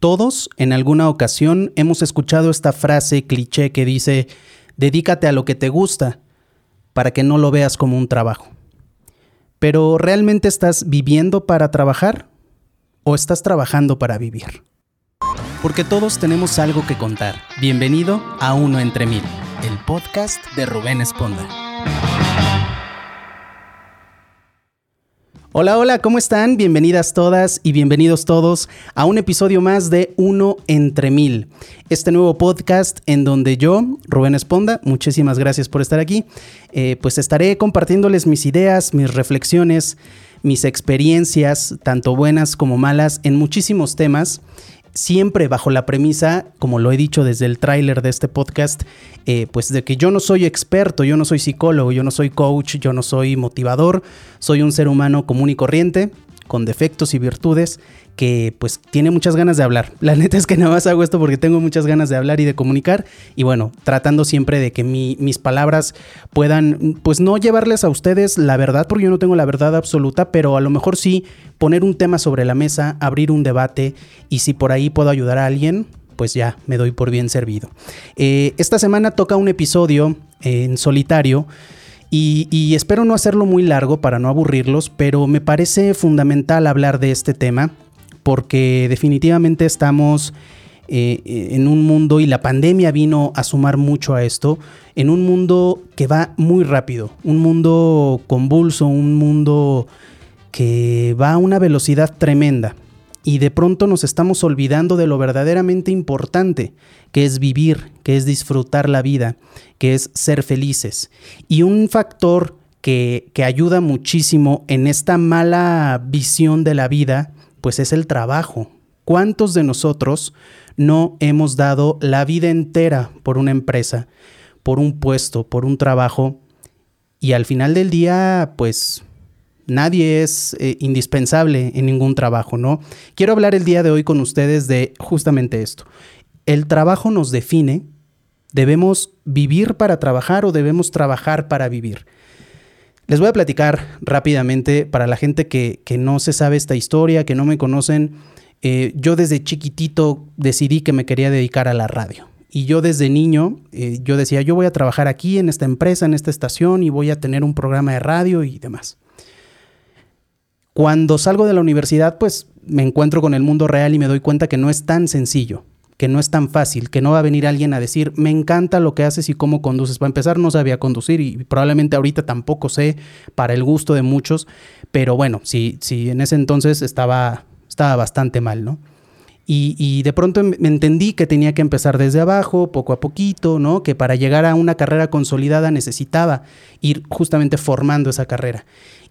Todos en alguna ocasión hemos escuchado esta frase cliché que dice, dedícate a lo que te gusta para que no lo veas como un trabajo. Pero ¿realmente estás viviendo para trabajar o estás trabajando para vivir? Porque todos tenemos algo que contar. Bienvenido a Uno entre Mil, el podcast de Rubén Esponda. Hola, hola, ¿cómo están? Bienvenidas todas y bienvenidos todos a un episodio más de Uno entre Mil. Este nuevo podcast en donde yo, Rubén Esponda, muchísimas gracias por estar aquí, eh, pues estaré compartiéndoles mis ideas, mis reflexiones, mis experiencias, tanto buenas como malas, en muchísimos temas siempre bajo la premisa, como lo he dicho desde el tráiler de este podcast, eh, pues de que yo no soy experto, yo no soy psicólogo, yo no soy coach, yo no soy motivador, soy un ser humano común y corriente, con defectos y virtudes, que pues tiene muchas ganas de hablar. La neta es que nada más hago esto porque tengo muchas ganas de hablar y de comunicar y bueno, tratando siempre de que mis palabras puedan pues no llevarles a ustedes la verdad porque yo no tengo la verdad absoluta, pero a lo mejor sí poner un tema sobre la mesa, abrir un debate y si por ahí puedo ayudar a alguien, pues ya me doy por bien servido. Eh, esta semana toca un episodio en solitario. Y, espero no hacerlo muy largo para no aburrirlos, pero me parece fundamental hablar de este tema porque definitivamente estamos eh, en un mundo, y la pandemia vino a sumar mucho a esto, en un mundo que va muy rápido, un mundo convulso, un mundo que va a una velocidad tremenda. Y de pronto nos estamos olvidando de lo verdaderamente importante, que es vivir, que es disfrutar la vida, que es ser felices. Y un factor que, que ayuda muchísimo en esta mala visión de la vida pues es el trabajo. ¿Cuántos de nosotros no hemos dado la vida entera por una empresa, por un puesto, por un trabajo? Y al final del día, pues nadie es eh, indispensable en ningún trabajo, ¿no? Quiero hablar el día de hoy con ustedes de justamente esto. El trabajo nos define. ¿Debemos vivir para trabajar o debemos trabajar para vivir? Les voy a platicar rápidamente para la gente que, no se sabe esta historia, que no me conocen. Eh, yo desde chiquitito decidí que me quería dedicar a la radio. Y yo desde niño, eh, yo decía, yo voy a trabajar aquí en esta empresa, en esta estación, y voy a tener un programa de radio y demás. Cuando salgo de la universidad, pues me encuentro con el mundo real y me doy cuenta que no es tan sencillo que no es tan fácil, que no va a venir alguien a decir, me encanta lo que haces y cómo conduces. Para empezar, no sabía conducir y probablemente ahorita tampoco sé para el gusto de muchos, pero bueno, sí, sí, en ese entonces estaba, estaba bastante mal, ¿no? Y, de pronto me entendí que tenía que empezar desde abajo, poco a poquito, ¿no? Que para llegar a una carrera consolidada necesitaba ir justamente formando esa carrera.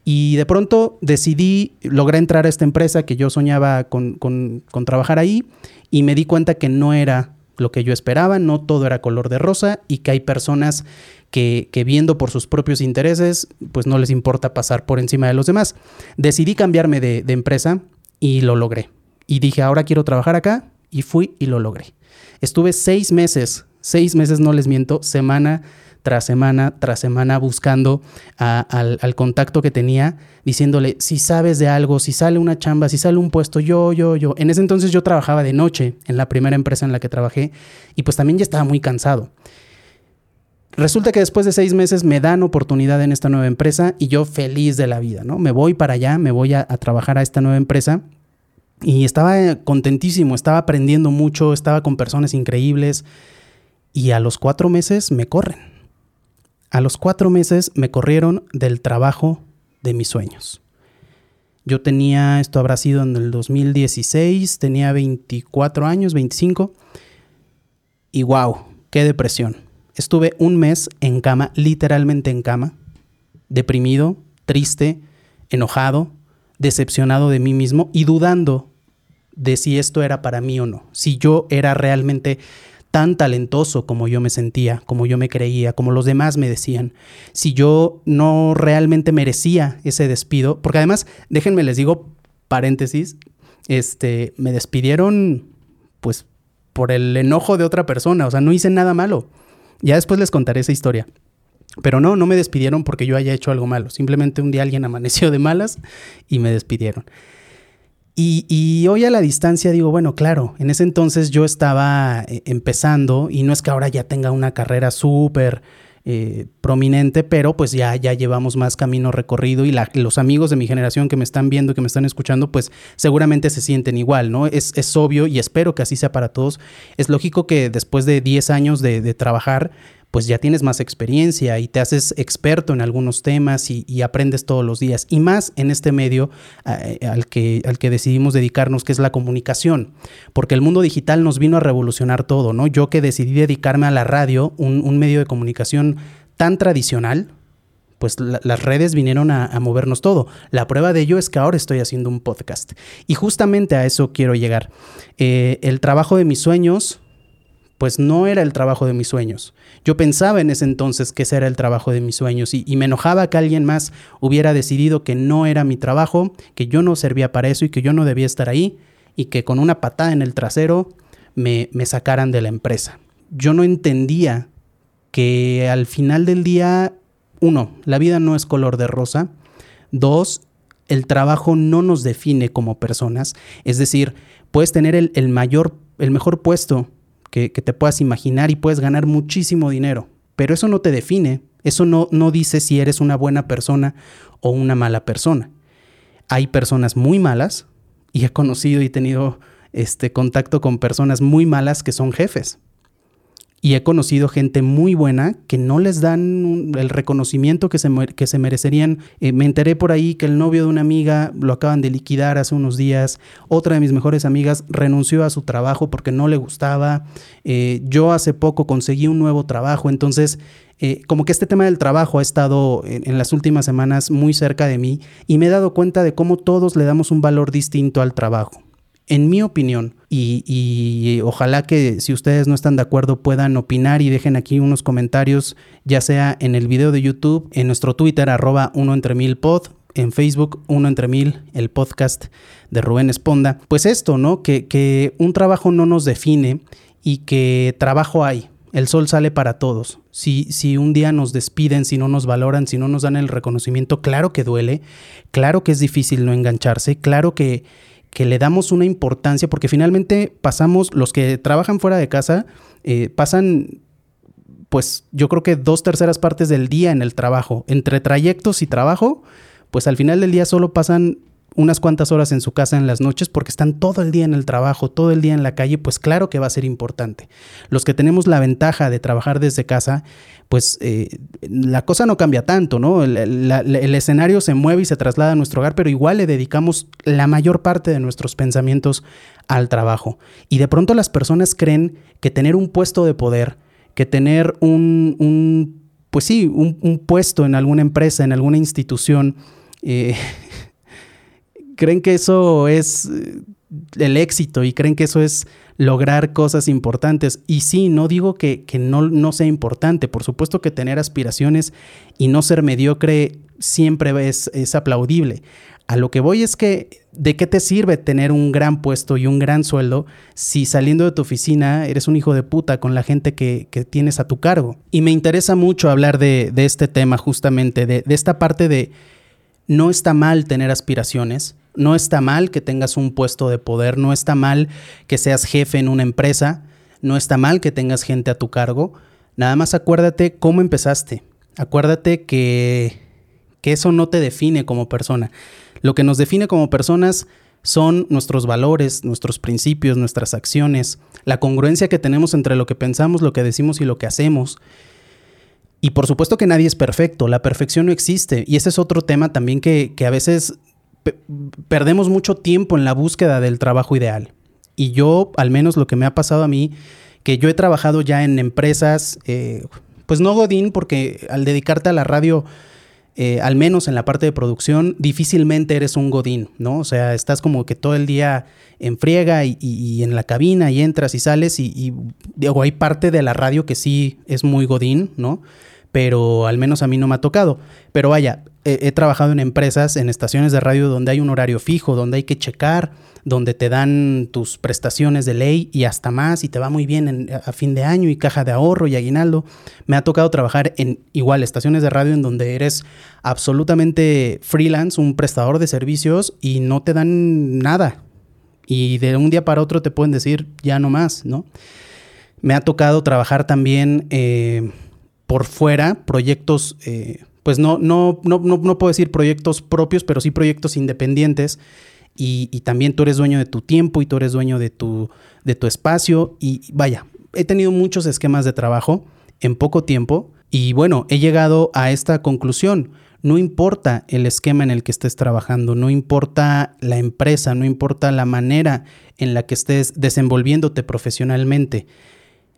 Y de pronto decidí, logré entrar a esta empresa que yo soñaba con, trabajar ahí y me di cuenta que no era lo que yo esperaba, no todo era color de rosa y que hay personas que, viendo por sus propios intereses, pues no les importa pasar por encima de los demás. Decidí cambiarme de empresa y lo logré. Y dije, ahora quiero trabajar acá y fui y lo logré. Estuve seis meses, seis meses no les miento, semana tras semana tras semana buscando al, contacto que tenía, diciéndole, si sabes de algo, si sale una chamba, si sale un puesto, yo, yo, yo. En ese entonces yo trabajaba de noche en la primera empresa en la que trabajé y pues también ya estaba muy cansado. Resulta que después de seis meses me dan oportunidad en esta nueva empresa y yo feliz de la vida, ¿no? Me voy para allá, me voy a, trabajar a esta nueva empresa y estaba contentísimo, estaba aprendiendo mucho, estaba con personas increíbles y a los cuatro meses me corren. A los cuatro meses me corrieron del trabajo de mis sueños. Yo tenía, esto habrá sido en el 2016, tenía 24 años, 25. Y wow, qué depresión. Estuve un mes en cama, literalmente en cama, deprimido, triste, enojado, decepcionado de mí mismo y dudando de si esto era para mí o no, si yo era realmente tan talentoso como yo me sentía, como yo me creía, como los demás me decían, si yo no realmente merecía ese despido, porque además, déjenme les digo, paréntesis, este, me despidieron pues por el enojo de otra persona, o sea, no hice nada malo. Ya después les contaré esa historia. Pero no, no me despidieron porque yo haya hecho algo malo. Simplemente un día alguien amaneció de malas y me despidieron. Y, hoy a la distancia digo, bueno, claro, en ese entonces yo estaba eh, empezando y no es que ahora ya tenga una carrera súper eh, prominente, pero pues ya, ya llevamos más camino recorrido y los amigos de mi generación que me están viendo, que me están escuchando, pues seguramente se sienten igual, ¿no? Es, es obvio y espero que así sea para todos. Es lógico que después de 10 años de trabajar, pues ya tienes más experiencia y te haces experto en algunos temas y, aprendes todos los días. Y más en este medio eh, al, que, al que decidimos dedicarnos, que es la comunicación. Porque el mundo digital nos vino a revolucionar todo, ¿no? Yo que decidí dedicarme a la radio, un, medio de comunicación tan tradicional, pues las redes vinieron a, movernos todo. La prueba de ello es que ahora estoy haciendo un podcast. Y justamente a eso quiero llegar. Eh, el trabajo de mis sueños pues no era el trabajo de mis sueños. Yo pensaba en ese entonces que ese era el trabajo de mis sueños y, me enojaba que alguien más hubiera decidido que no era mi trabajo, que yo no servía para eso y que yo no debía estar ahí y que con una patada en el trasero me, me sacaran de la empresa. Yo no entendía que al final del día, uno, la vida no es color de rosa. Dos, el trabajo no nos define como personas. Es decir, puedes tener el, el mayor, el mejor puesto que, te puedas imaginar y puedes ganar muchísimo dinero. Pero eso no te define, eso no, no dice si eres una buena persona o una mala persona. Hay personas muy malas y he conocido y tenido este contacto con personas muy malas que son jefes. Y he conocido gente muy buena que no les dan el reconocimiento que se, que se merecerían. Eh, me enteré por ahí que el novio de una amiga lo acaban de liquidar hace unos días. Otra de mis mejores amigas renunció a su trabajo porque no le gustaba. Eh, yo hace poco conseguí un nuevo trabajo. Entonces, eh, como que este tema del trabajo ha estado en, las últimas semanas muy cerca de mí y me he dado cuenta de cómo todos le damos un valor distinto al trabajo en mi opinión, y, ojalá que si ustedes no están de acuerdo puedan opinar y dejen aquí unos comentarios, ya sea en el video de YouTube, en nuestro Twitter, arroba uno entre mil pod, en Facebook, uno entre mil, el podcast de Rubén Esponda. Pues esto, ¿no? Que, que un trabajo no nos define y que trabajo hay. El sol sale para todos. Si, si un día nos despiden, si no nos valoran, si no nos dan el reconocimiento, claro que duele, claro que es difícil no engancharse, claro que, que le damos una importancia, porque finalmente pasamos, los que trabajan fuera de casa, eh, pasan, pues yo creo que dos terceras partes del día en el trabajo, entre trayectos y trabajo, pues al final del día solo pasan unas cuantas horas en su casa en las noches porque están todo el día en el trabajo, todo el día en la calle, pues claro que va a ser importante. Los que tenemos la ventaja de trabajar desde casa, pues eh, la cosa no cambia tanto, ¿no? El, escenario se mueve y se traslada a nuestro hogar, pero igual le dedicamos la mayor parte de nuestros pensamientos al trabajo. Y de pronto las personas creen que tener un puesto de poder, que tener un, un pues sí, un, un, puesto en alguna empresa, en alguna institución, eh, creen que eso es eh, el éxito y creen que eso es lograr cosas importantes. Y sí, no digo que, no, sea importante, por supuesto que tener aspiraciones y no ser mediocre siempre es, aplaudible. A lo que voy es que, ¿de qué te sirve tener un gran puesto y un gran sueldo si saliendo de tu oficina eres un hijo de puta con la gente que, tienes a tu cargo? Y me interesa mucho hablar de, este tema justamente, de esta parte de no está mal tener aspiraciones, no está mal que tengas un puesto de poder, no está mal que seas jefe en una empresa, no está mal que tengas gente a tu cargo. Nada más acuérdate cómo empezaste. Acuérdate que, que eso no te define como persona. Lo que nos define como personas son nuestros valores, nuestros principios, nuestras acciones, la congruencia que tenemos entre lo que pensamos, lo que decimos y lo que hacemos. Y por supuesto que nadie es perfecto, la perfección no existe. Y ese es otro tema también que, que a veces perdemos mucho tiempo en la búsqueda del trabajo ideal. Y yo, al menos lo que me ha pasado a mí, que yo he trabajado ya en empresas, eh, pues no Godín, porque al dedicarte a la radio, eh, al menos en la parte de producción, difícilmente eres un Godín, ¿no? O sea, estás como que todo el día en friega y, en la cabina y entras y sales y, y digo, hay parte de la radio que sí es muy Godín, ¿no? pero al menos a mí no me ha tocado. Pero vaya, he, trabajado en empresas, en estaciones de radio donde hay un horario fijo, donde hay que checar, donde te dan tus prestaciones de ley y hasta más y te va muy bien a fin de año y caja de ahorro y aguinaldo. Me ha tocado trabajar en igual estaciones de radio en donde eres absolutamente freelance, un prestador de servicios y no te dan nada. y de un día para otro te pueden decir ya no más, ¿no? Me ha tocado trabajar también eh, por fuera, proyectos, eh, pues no, no, no, no, puedo decir proyectos propios, pero sí proyectos independientes. Y, también tú eres dueño de tu tiempo y tú eres dueño de tu, de tu espacio. Y vaya, he tenido muchos esquemas de trabajo en poco tiempo y bueno, he llegado a esta conclusión. No importa el esquema en el que estés trabajando, no importa la empresa, no importa la manera en la que estés desenvolviéndote profesionalmente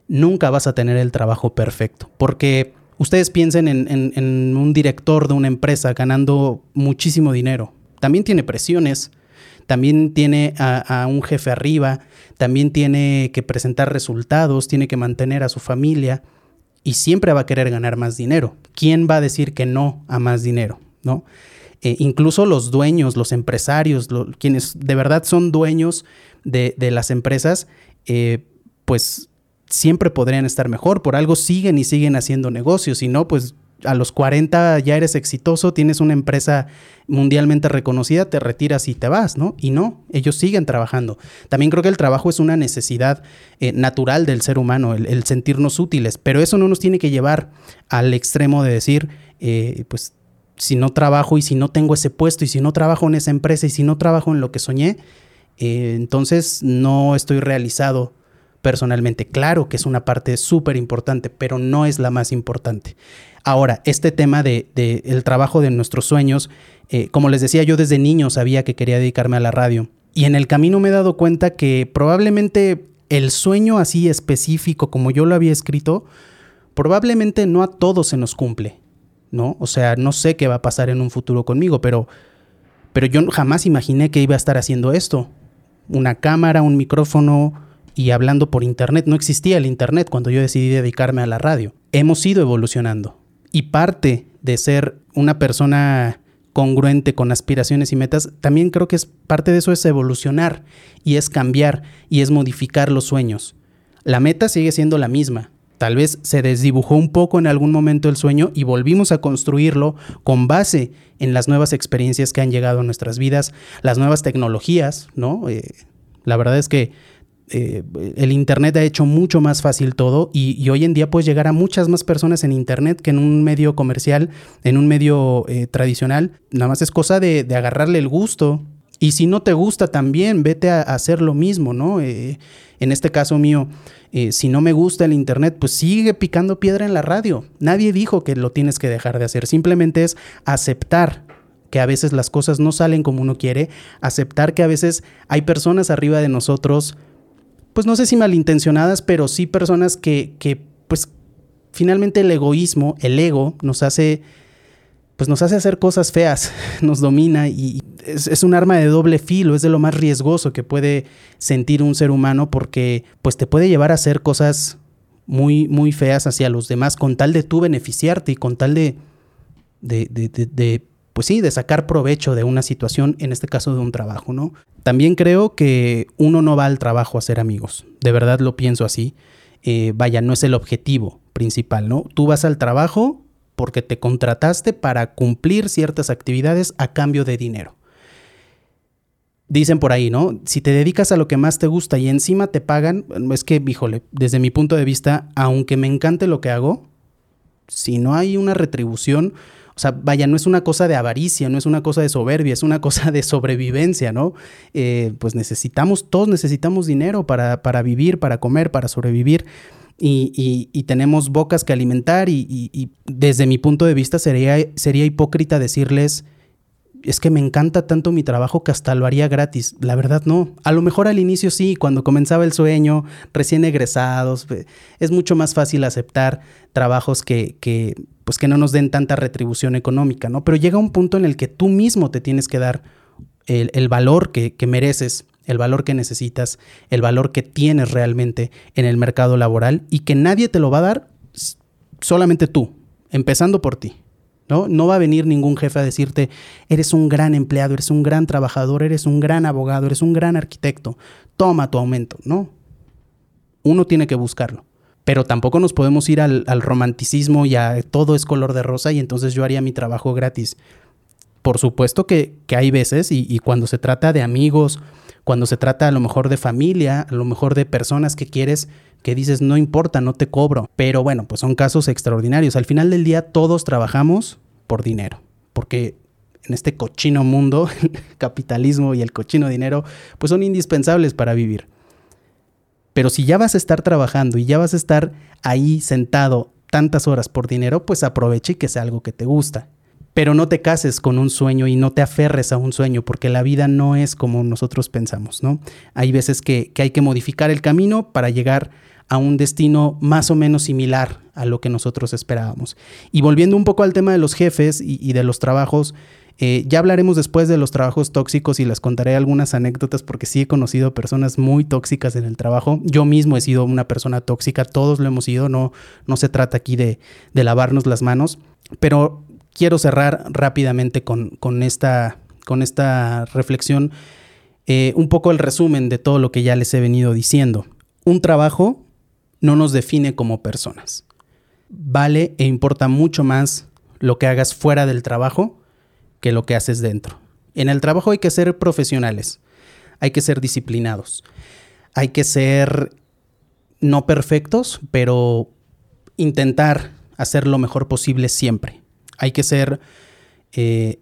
nunca vas a tener el trabajo perfecto. Porque ustedes piensen en, un director de una empresa ganando muchísimo dinero. También tiene presiones, también tiene a, un jefe arriba, también tiene que presentar resultados, tiene que mantener a su familia y siempre va a querer ganar más dinero. ¿Quién va a decir que no a más dinero? ¿No? Eh, incluso los dueños, los empresarios, quienes de verdad son dueños de, las empresas, eh, pues siempre podrían estar mejor. Por algo siguen y siguen haciendo negocios. Si no, pues a los 40 ya eres exitoso, tienes una empresa mundialmente reconocida, te retiras y te vas, ¿no? Y no, ellos siguen trabajando. También creo que el trabajo es una necesidad eh, natural del ser humano, el, sentirnos útiles, pero eso no nos tiene que llevar al extremo de decir, eh, pues si no trabajo y si no tengo ese puesto y si no trabajo en esa empresa y si no trabajo en lo que soñé, eh, entonces no estoy realizado personalmente. Claro que es una parte súper importante, pero no es la más importante. Ahora, este tema del de, el trabajo de nuestros sueños, eh, como les decía, yo desde niño sabía que quería dedicarme a la radio. Y en el camino me he dado cuenta que probablemente el sueño así específico como yo lo había escrito, probablemente no a todos se nos cumple, ¿no? O sea, no sé qué va a pasar en un futuro conmigo, pero, pero yo jamás imaginé que iba a estar haciendo esto. Una cámara, un micrófono, y hablando por Internet. No existía el Internet cuando yo decidí dedicarme a la radio. Hemos ido evolucionando. Y parte de ser una persona congruente con aspiraciones y metas, también creo que es parte de eso es evolucionar y es cambiar y es modificar los sueños. La meta sigue siendo la misma. Tal vez se desdibujó un poco en algún momento el sueño y volvimos a construirlo con base en las nuevas experiencias que han llegado a nuestras vidas, las nuevas tecnologías, ¿no? Eh, la verdad es que eh, el Internet ha hecho mucho más fácil todo y, hoy en día puedes llegar a muchas más personas en Internet que en un medio comercial, en un medio eh, tradicional. Nada más es cosa de, agarrarle el gusto. Y si no te gusta también, vete a, hacer lo mismo, ¿no? Eh, en este caso mío, si no me gusta el Internet, pues sigue picando piedra en la radio. Nadie dijo que lo tienes que dejar de hacer. Simplemente es aceptar que a veces las cosas no salen como uno quiere, aceptar que a veces hay personas arriba de nosotros pues no sé si malintencionadas, pero sí personas que, que pues finalmente el egoísmo, el ego, nos hace, pues nos hace hacer cosas feas, nos domina y es, un arma de doble filo, es de lo más riesgoso que puede sentir un ser humano porque pues te puede llevar a hacer cosas muy, muy feas hacia los demás con tal de tú beneficiarte y con tal de, de, de pues sí, de sacar provecho de una situación, en este caso de un trabajo, ¿no? También creo que uno no va al trabajo a ser amigos, de verdad lo pienso así. Eh, vaya, no es el objetivo principal, ¿no? Tú vas al trabajo porque te contrataste para cumplir ciertas actividades a cambio de dinero. Dicen por ahí, ¿no? Si te dedicas a lo que más te gusta y encima te pagan, es que, híjole, desde mi punto de vista, aunque me encante lo que hago, si no hay una retribución, o sea, vaya, no es una cosa de avaricia, no es una cosa de soberbia, es una cosa de sobrevivencia, ¿no? Eh, pues necesitamos, todos necesitamos dinero para, para vivir, para comer, para sobrevivir. Y, y, tenemos bocas que alimentar y, y, desde mi punto de vista sería, sería hipócrita decirles, es que me encanta tanto mi trabajo que hasta lo haría gratis. La verdad no. A lo mejor al inicio sí, cuando comenzaba el sueño, recién egresados, es mucho más fácil aceptar trabajos que, que pues que no nos den tanta retribución económica, ¿no? Pero llega un punto en el que tú mismo te tienes que dar el, valor que, mereces, el valor que necesitas, el valor que tienes realmente en el mercado laboral y que nadie te lo va a dar solamente tú, empezando por ti. ¿No? no va a venir ningún jefe a decirte, eres un gran empleado, eres un gran trabajador, eres un gran abogado, eres un gran arquitecto, toma tu aumento. No, uno tiene que buscarlo pero tampoco nos podemos ir al, romanticismo y a todo es color de rosa y entonces yo haría mi trabajo gratis. Por supuesto que, hay veces y, cuando se trata de amigos, Cuando se trata a lo mejor de familia, a lo mejor de personas que quieres, que dices, no importa, no te cobro. Pero bueno, pues son casos extraordinarios. Al final del día todos trabajamos por dinero, porque en este cochino mundo, el capitalismo y el cochino dinero, pues son indispensables para vivir. Pero si ya vas a estar trabajando y ya vas a estar ahí sentado tantas horas por dinero, pues aproveche y que sea algo que te gusta. Pero no te cases con un sueño y no te aferres a un sueño, porque la vida no es como nosotros pensamos, ¿no? Hay veces que, hay que modificar el camino para llegar a un destino más o menos similar a lo que nosotros esperábamos. Y volviendo un poco al tema de los jefes y de los trabajos, eh, ya hablaremos después de los trabajos tóxicos y les contaré algunas anécdotas porque sí he conocido personas muy tóxicas en el trabajo. Yo mismo he sido una persona tóxica, todos lo hemos sido, no, no se trata aquí de, lavarnos las manos, pero quiero cerrar rápidamente con, esta, con esta reflexión eh, un poco el resumen de todo lo que ya les he venido diciendo. Un trabajo no nos define como personas. Vale e importa mucho más lo que hagas fuera del trabajo que lo que haces dentro. En el trabajo hay que ser profesionales, hay que ser disciplinados, hay que ser no perfectos, pero intentar hacer lo mejor posible siempre. Hay que ser, eh,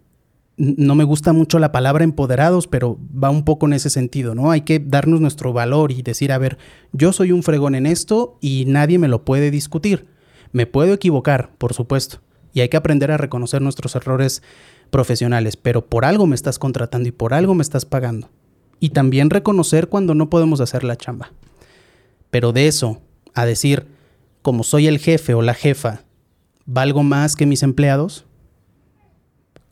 no me gusta mucho la palabra empoderados, pero va un poco en ese sentido, ¿no? Hay que darnos nuestro valor y decir, a ver, yo soy un fregón en esto y nadie me lo puede discutir. Me puedo equivocar, por supuesto, y hay que aprender a reconocer nuestros errores profesionales, pero por algo me estás contratando y por algo me estás pagando. Y también reconocer cuando no podemos hacer la chamba. Pero de eso a decir, como soy el jefe o la jefa, valgo más que mis empleados,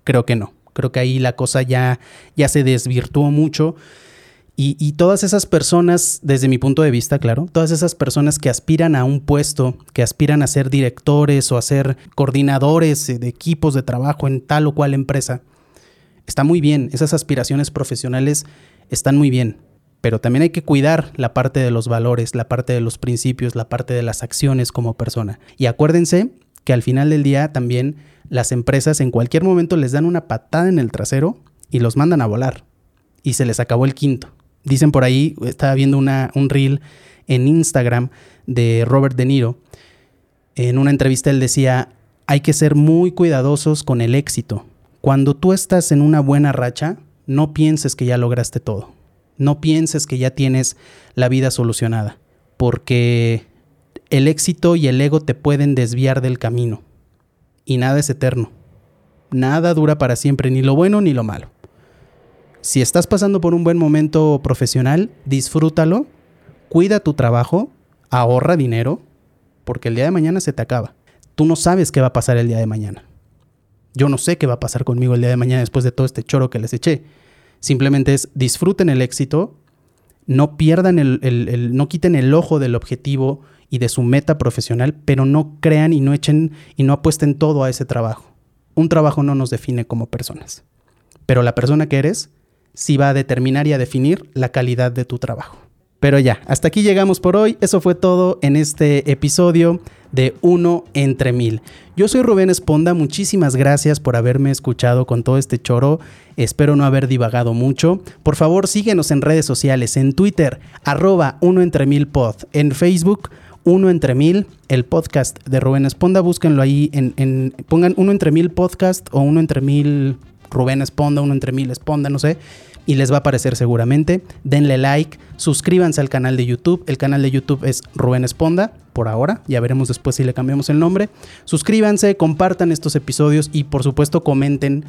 creo que no. Creo que ahí la cosa ya, ya se desvirtuó mucho. Y, todas esas personas, desde mi punto de vista, claro, todas esas personas que aspiran a un puesto, que aspiran a ser directores o a ser coordinadores de equipos de trabajo en tal o cual empresa, está muy bien, esas aspiraciones profesionales están muy bien, pero también hay que cuidar la parte de los valores, la parte de los principios, la parte de las acciones como persona. Y acuérdense que al final del día también las empresas en cualquier momento les dan una patada en el trasero y los mandan a volar. Y se les acabó el quinto. Dicen por ahí, estaba viendo una, un reel en Instagram de Robert De Niro. En una entrevista él decía, hay que ser muy cuidadosos con el éxito. Cuando tú estás en una buena racha, no pienses que ya lograste todo. No pienses que ya tienes la vida solucionada. Porque el éxito y el ego te pueden desviar del camino. Y nada es eterno. Nada dura para siempre, ni lo bueno ni lo malo. Si estás pasando por un buen momento profesional, disfrútalo, cuida tu trabajo, ahorra dinero, porque el día de mañana se te acaba. Tú no sabes qué va a pasar el día de mañana. Yo no sé qué va a pasar conmigo el día de mañana después de todo este choro que les eché. Simplemente es disfruten el éxito, no pierdan el, no quiten el ojo del objetivo y de su meta profesional, pero no crean y no echen y no apuesten todo a ese trabajo. Un trabajo no nos define como personas, pero la persona que eres si va a determinar y a definir la calidad de tu trabajo. Pero ya, hasta aquí llegamos por hoy. Eso fue todo en este episodio de Uno entre Mil. Yo soy Rubén Esponda, muchísimas gracias por haberme escuchado con todo este choro. Espero no haber divagado mucho. Por favor, síguenos en redes sociales, en Twitter, arroba Uno entre Mil Pod, en Facebook, Uno entre Mil, el podcast de Rubén Esponda. Búsquenlo ahí, en, pongan Uno entre Mil Podcast o Uno entre Mil Rubén Esponda, Uno entre Mil Esponda, no sé y les va a aparecer seguramente. Denle like, suscríbanse al canal de YouTube. El canal de YouTube es Rubén Esponda, por ahora. Ya veremos después si le cambiamos el nombre. Suscríbanse, compartan estos episodios y por supuesto comenten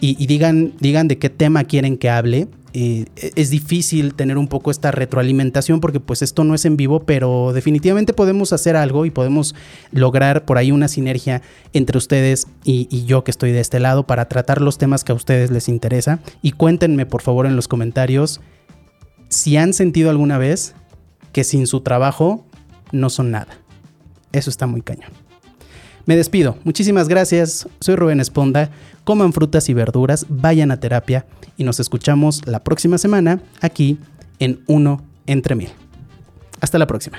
y, digan, digan de qué tema quieren que hable. Eh, es difícil tener un poco esta retroalimentación porque pues esto no es en vivo, pero definitivamente podemos hacer algo y podemos lograr por ahí una sinergia entre ustedes y, y, yo que estoy de este lado para tratar los temas que a ustedes les interesa. Y cuéntenme por favor en los comentarios si han sentido alguna vez que sin su trabajo no son nada. Eso está muy cañón. Me despido. Muchísimas gracias. Soy Rubén Esponda. Coman frutas y verduras, vayan a terapia y nos escuchamos la próxima semana aquí en Uno entre Mil. Hasta la próxima.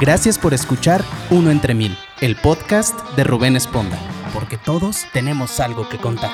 Gracias por escuchar Uno entre Mil, el podcast de Rubén Esponda, porque todos tenemos algo que contar.